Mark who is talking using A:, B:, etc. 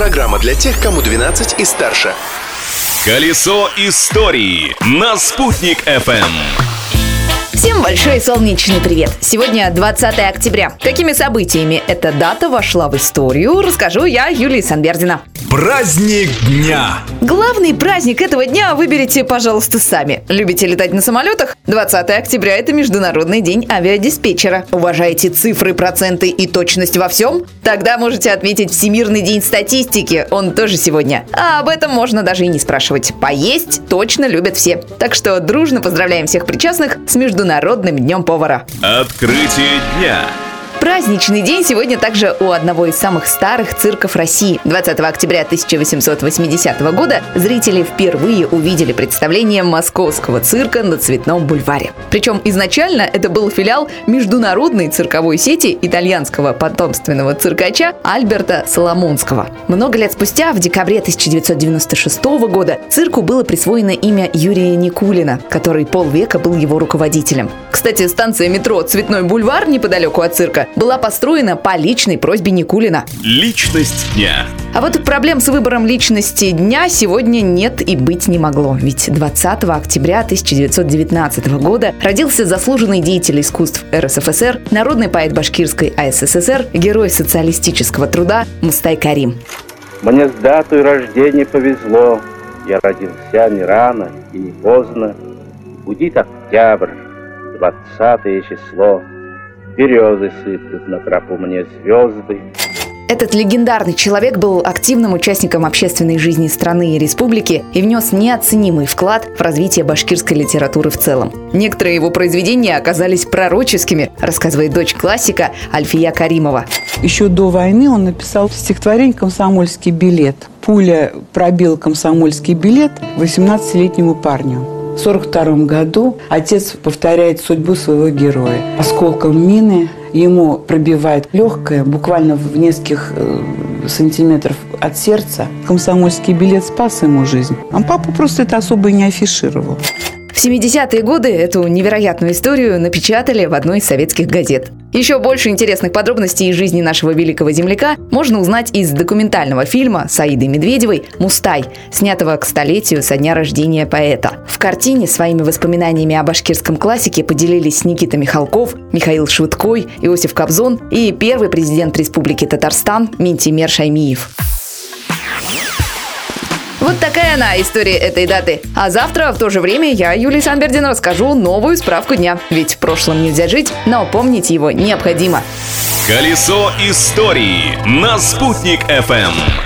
A: Программа для тех, кому 12 и старше.
B: Колесо истории на «Спутник FM.
C: Всем большой солнечный привет! Сегодня 20 октября. Какими событиями эта дата вошла в историю, расскажу я, Юлия Санбердина.
B: Праздник дня!
C: Главный праздник этого дня выберите, пожалуйста, сами. Любите летать на самолетах? 20 октября – это Международный день авиадиспетчера. Уважаете цифры, проценты и точность во всем? Тогда можете отметить Всемирный день статистики. Он тоже сегодня. А об этом можно даже и не спрашивать. Поесть точно любят все. Так что дружно поздравляем всех причастных с Международным днем повара.
B: Открытие дня!
C: Праздничный день сегодня также у одного из самых старых цирков России. 20 октября 1880 года зрители впервые увидели представление московского цирка на Цветном бульваре. Причем изначально это был филиал международной цирковой сети итальянского потомственного циркача Альберта Соломонского. Много лет спустя, в декабре 1996 года, цирку было присвоено имя Юрия Никулина, который полвека был его руководителем. Кстати, станция метро «Цветной бульвар» неподалеку от цирка была построена по личной просьбе Никулина.
B: Личность дня.
C: А вот проблем с выбором личности дня сегодня нет и быть не могло. Ведь 20 октября 1919 года родился заслуженный деятель искусств РСФСР, народный поэт Башкирской АССР, герой социалистического труда Мустай Карим.
D: Мне с датой рождения повезло. Я родился не рано и не поздно. Будет октябрь, двадцатое число. Березы сыплют на тропу мне звезды.
C: Этот легендарный человек был активным участником общественной жизни страны и республики и внес неоценимый вклад в развитие башкирской литературы в целом. Некоторые его произведения оказались пророческими, рассказывает дочь классика Альфия Каримова.
E: Еще до войны он написал стихотворение «Комсомольский билет». Пуля пробила комсомольский билет 18-летнему парню. В 1942 году отец повторяет судьбу своего героя. Осколком мины ему пробивает легкое, буквально в нескольких э, сантиметров от сердца. Комсомольский билет спас ему жизнь. А папа просто это особо и не афишировал.
C: В 70-е годы эту невероятную историю напечатали в одной из советских газет. Еще больше интересных подробностей из жизни нашего великого земляка можно узнать из документального фильма Саиды Медведевой «Мустай», снятого к столетию со дня рождения поэта. В картине своими воспоминаниями о башкирском классике поделились Никита Михалков, Михаил Швыдкой, Иосиф Кобзон и первый президент Республики Татарстан Минтимер Шаймиев. Вот такая она, история этой даты. А завтра в то же время я, Юлия Санбердина, расскажу новую справку дня. Ведь в прошлом нельзя жить, но помнить его необходимо.
B: Колесо истории на «Спутник FM.